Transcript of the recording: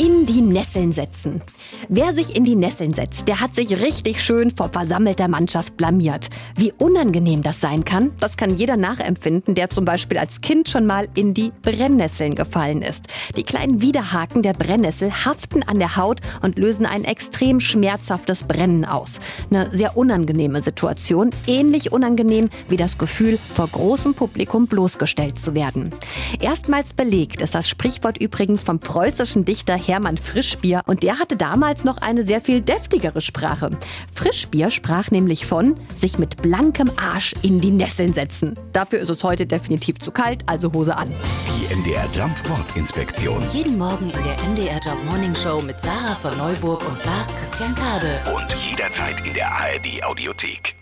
In die Nesseln setzen. Wer sich in die Nesseln setzt, der hat sich richtig schön vor versammelter Mannschaft blamiert. Wie unangenehm das sein kann, das kann jeder nachempfinden, der zum Beispiel als Kind schon mal in die Brennnesseln gefallen ist. Die kleinen Widerhaken der Brennnessel haften an der Haut und lösen ein extrem schmerzhaftes Brennen aus. Eine sehr unangenehme Situation, ähnlich unangenehm wie das Gefühl, vor großem Publikum bloßgestellt zu werden. Erstmals belegt ist das Sprichwort übrigens vom preußischen Dichter Hermann Frischbier und der hatte damals noch eine sehr viel deftigere Sprache. Frischbier sprach nämlich von sich mit blankem Arsch in die Nesseln setzen. Dafür ist es heute definitiv zu kalt, also Hose an. Die MDR Jump Wortinspektion. jeden Morgen in der MDR Job Morning Show mit Sarah von Neuburg und Lars Christian Kade. Und jederzeit in der ARD Audiothek.